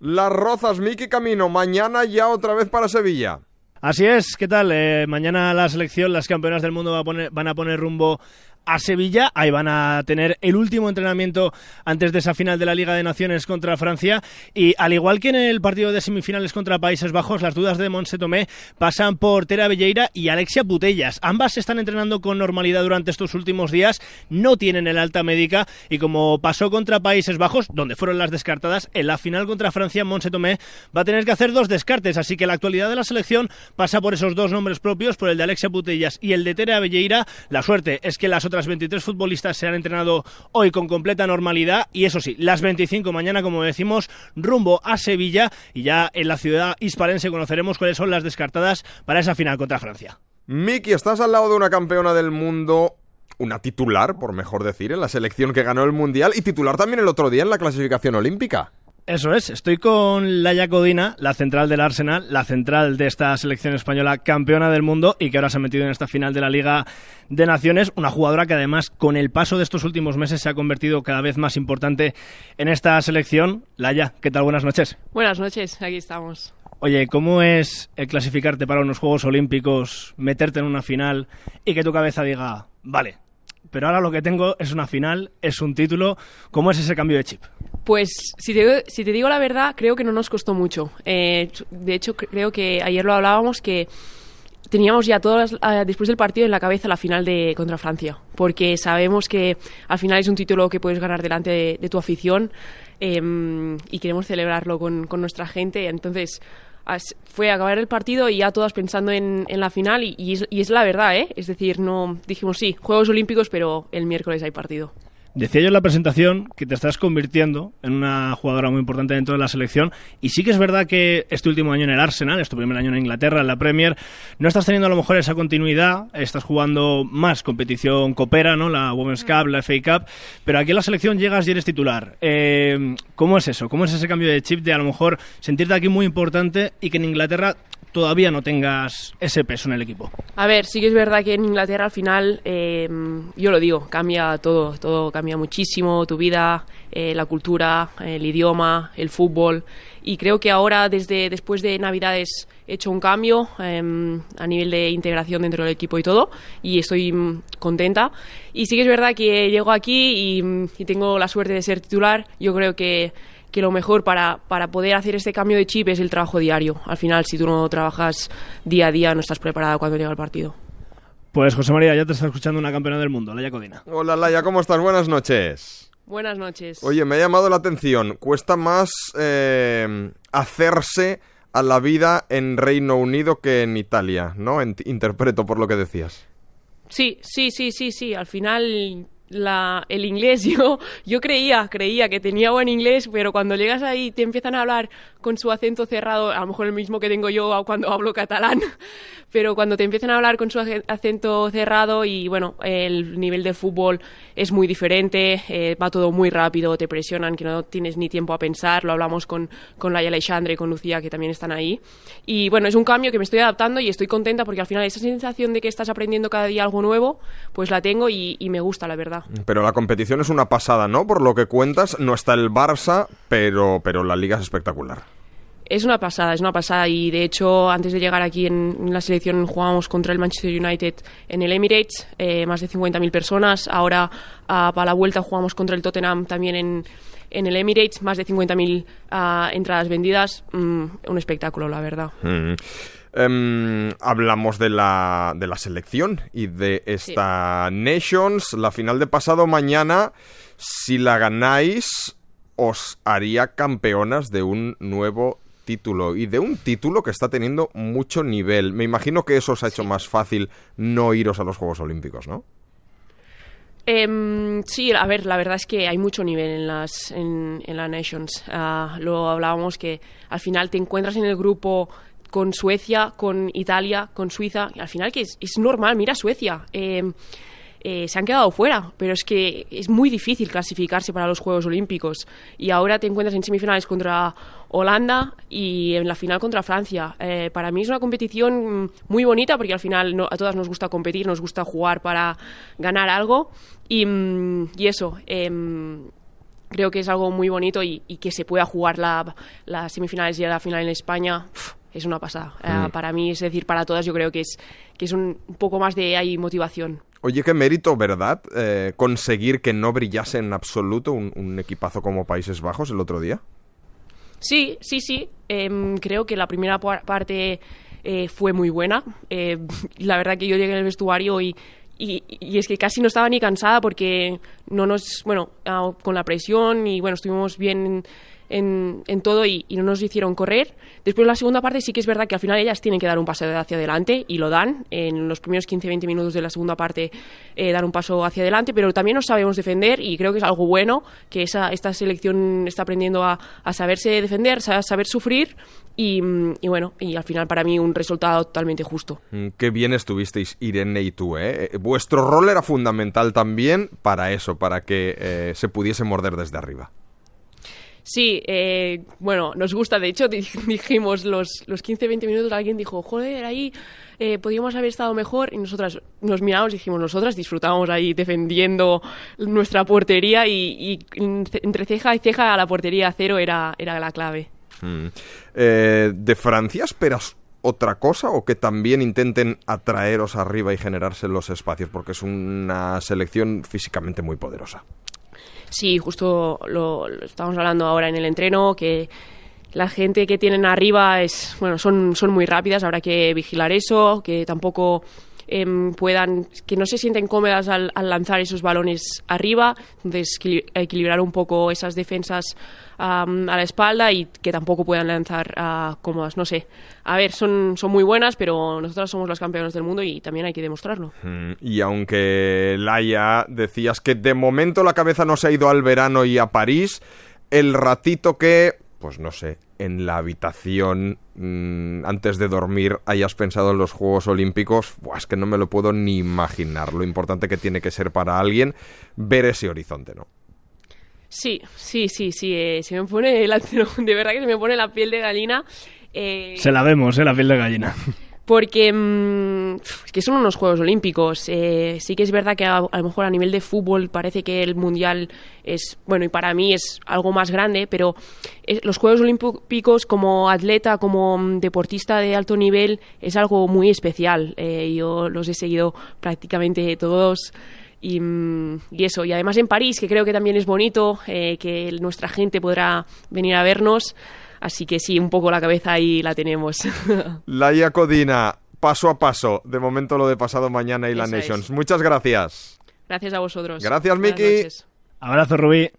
Las Rozas, Miki Camino, mañana ya otra vez para Sevilla. Así es, ¿qué tal? Eh, mañana la selección, las campeonas del mundo van a poner rumbo a Sevilla. Ahí van a tener el último entrenamiento antes de esa final de la Liga de Naciones contra Francia. Y al igual que en el partido de semifinales contra Países Bajos, las dudas de Monse Tomé pasan por Tera Belleira y Alexia Putellas. Ambas se están entrenando con normalidad durante estos últimos días, no tienen el alta médica y como pasó contra Países Bajos, donde fueron las descartadas, en la final contra Francia, Monse Tomé va a tener que hacer dos descartes. Así que la actualidad de la selección pasa por esos dos nombres propios, por el de Alexia Putellas y el de Tera Belleira. La suerte es que las otras las 23 futbolistas se han entrenado hoy con completa normalidad y eso sí, las 25 mañana, como decimos, rumbo a Sevilla y ya en la ciudad hispalense conoceremos cuáles son las descartadas para esa final contra Francia. Miki, estás al lado de una campeona del mundo una titular, por mejor decir, en la selección que ganó el Mundial y titular también el otro día en la clasificación olímpica. Eso es, estoy con Laia Codina, la central del Arsenal, la central de esta selección española campeona del mundo y que ahora se ha metido en esta final de la Liga de Naciones, una jugadora que además con el paso de estos últimos meses se ha convertido cada vez más importante en esta selección. Laia, ¿qué tal? Buenas noches. Buenas noches, aquí estamos. Oye, ¿cómo es el clasificarte para unos Juegos Olímpicos, meterte en una final y que tu cabeza diga, vale, pero ahora lo que tengo es una final, es un título, ¿cómo es ese cambio de chip? Pues si te, si te digo la verdad, creo que no nos costó mucho. Eh, de hecho, creo que ayer lo hablábamos que teníamos ya todas eh, después del partido en la cabeza la final de contra Francia, porque sabemos que al final es un título que puedes ganar delante de, tu afición em, y queremos celebrarlo con, con, nuestra gente. Entonces fue acabar el partido y ya todas pensando en, en la final y, y, es, y es la verdad, ¿eh? Es decir, no dijimos sí, Juegos Olímpicos, pero el miércoles hay partido. Decía yo en la presentación que te estás convirtiendo en una jugadora muy importante dentro de la selección y sí que es verdad que este último año en el Arsenal, este primer año en Inglaterra, en la Premier, no estás teniendo a lo mejor esa continuidad, estás jugando más competición coopera, ¿no? La Women's Cup, la FA Cup, pero aquí en la selección llegas y eres titular. Eh, ¿Cómo es eso? ¿Cómo es ese cambio de chip de a lo mejor sentirte aquí muy importante y que en Inglaterra todavía no tengas ese peso en el equipo. A ver, sí que es verdad que en Inglaterra al final, eh, yo lo digo, cambia todo, todo cambia muchísimo, tu vida, eh, la cultura, el idioma, el fútbol. Y creo que ahora, desde después de Navidades, he hecho un cambio em, a nivel de integración dentro del equipo y todo, y estoy mm, contenta. Y sí que es verdad que llego aquí y, y tengo la suerte de ser titular. Yo creo que que lo mejor para, para poder hacer este cambio de chip es el trabajo diario. Al final, si tú no trabajas día a día, no estás preparada cuando llega el partido. Pues José María, ya te está escuchando una campeona del mundo, Laia Codina. Hola Laia, ¿cómo estás? Buenas noches. Buenas noches. Oye, me ha llamado la atención. Cuesta más eh, hacerse a la vida en Reino Unido que en Italia, ¿no? interpreto por lo que decías. Sí, sí, sí, sí, sí. Al final la, el inglés. Yo, yo creía, creía que tenía buen inglés, pero cuando llegas ahí te empiezan a hablar con su acento cerrado, a lo mejor el mismo que tengo yo cuando hablo catalán, pero cuando te empiezan a hablar con su acento cerrado y bueno, el nivel de fútbol es muy diferente, eh, va todo muy rápido, te presionan que no tienes ni tiempo a pensar, lo hablamos con, con Laia Alexandre y con Lucía que también están ahí. Y bueno, es un cambio que me estoy adaptando y estoy contenta porque al final esa sensación de que estás aprendiendo cada día algo nuevo, pues la tengo y, y me gusta, la verdad. Pero la competición es una pasada, ¿no? Por lo que cuentas, no está el Barça, pero, pero la liga es espectacular. Es una pasada, es una pasada y de hecho antes de llegar aquí en, la selección jugábamos contra el Manchester United en el Emirates, eh, más de 50.000 personas, ahora para la vuelta jugamos contra el Tottenham también en, en el Emirates, más de 50.000 uh, entradas vendidas, mm, un espectáculo la verdad. Mm. Em, hablamos de la, de la selección y de esta Nations, la final de pasado mañana, si la ganáis os haría campeonas de un nuevo título y de un título que está teniendo mucho nivel. Me imagino que eso os ha hecho más fácil no iros a los Juegos Olímpicos, ¿no? Em, sí, a ver, la verdad es que hay mucho nivel en las en, la Nations. Uh, lo hablábamos que al final te encuentras en el grupo con Suecia, con Italia, con Suiza. al final que es, es normal, mira Suecia. Eh, eh, se han quedado fuera, pero es que es muy difícil clasificarse para los Juegos Olímpicos. Y ahora te encuentras en semifinales contra Holanda y en la final contra Francia. Eh, para mí es una competición muy bonita porque al final a todas nos gusta competir, nos gusta jugar para ganar algo. Y, mm, y eso, em, creo que es algo muy bonito y, que se pueda jugar las la semifinales y la final en España. Es una pasada. Eh, mm. para mí, es decir, para todas, yo creo que es, que es un, poco más de ahí motivación. Oye, qué mérito, ¿verdad? Eh, conseguir que no brillase en absoluto un, equipazo como Países Bajos el otro día. Sí, sí, sí. Em, creo que la primera parte eh, fue muy buena. la verdad que yo llegué en el vestuario y y, es que casi no estaba ni cansada porque no nos, bueno, ah, con la presión y bueno, estuvimos bien en, en todo y, no nos hicieron correr. Después la segunda parte sí que es verdad que al final ellas tienen que dar un paso hacia adelante y lo dan. En los primeros 15-20 minutos de la segunda parte eh, dar un paso hacia adelante, pero también nos sabemos defender y creo que es algo bueno que esa, esta selección está aprendiendo a, a saberse defender, a saber sufrir y, y, bueno, y al final para mí un resultado totalmente justo. Mm, qué bien estuvisteis Irene y tú, ¿eh? eh vuestro rol era fundamental también para eso, para que eh, se pudiese morder desde arriba. Sí, eh, bueno, nos gusta. De hecho, dijimos los, los 15-20 minutos, alguien dijo, joder, ahí eh, podíamos haber estado mejor. Y nosotras nos miramos y dijimos, nosotras disfrutábamos ahí defendiendo nuestra portería y, entre ceja y ceja a la portería cero era, era la clave. Mm. Eh, ¿De Francia esperas otra cosa o que también intenten atraeros arriba y generarse los espacios? Porque es una selección físicamente muy poderosa. Sí, justo lo, estamos hablando ahora en el entreno, que la gente que tienen arriba es, bueno, son, son muy rápidas, habrá que vigilar eso, que tampoco em, puedan, que no se sienten cómodas al, lanzar esos balones arriba, entonces equilibrar un poco esas defensas a la espalda y que tampoco puedan lanzar cómodas, no sé. A ver, son, son muy buenas, pero nosotros somos los campeones del mundo y también hay que demostrarlo. Mm, y aunque Laia decías que de momento la cabeza no se ha ido al verano y a París, el ratito que, pues no sé, en la habitación mm, antes de dormir hayas pensado en los Juegos Olímpicos, es que no me lo puedo ni imaginar lo importante que tiene que ser para alguien ver ese horizonte, ¿no? Sí, sí, sí, sí. Eh, se me pone la, de verdad que se me pone la piel de gallina. Eh, se la vemos, eh, la piel de gallina. Porque mm, es que son unos Juegos Olímpicos. Eh, sí que es verdad que a, lo mejor a nivel de fútbol parece que el Mundial es, bueno, y para mí es algo más grande, pero los Juegos Olímpicos como atleta, como mm, deportista de alto nivel, es algo muy especial. yo los he seguido prácticamente todos. Mm, y, eso, y además en París, que creo que también es bonito, eh, que nuestra gente podrá venir a vernos. Así que sí, un poco la cabeza ahí la tenemos. La Codina, paso a paso. De momento lo de pasado mañana y la Nations. Muchas gracias. Gracias a vosotros. Gracias, Miki. Abrazo, Rubí.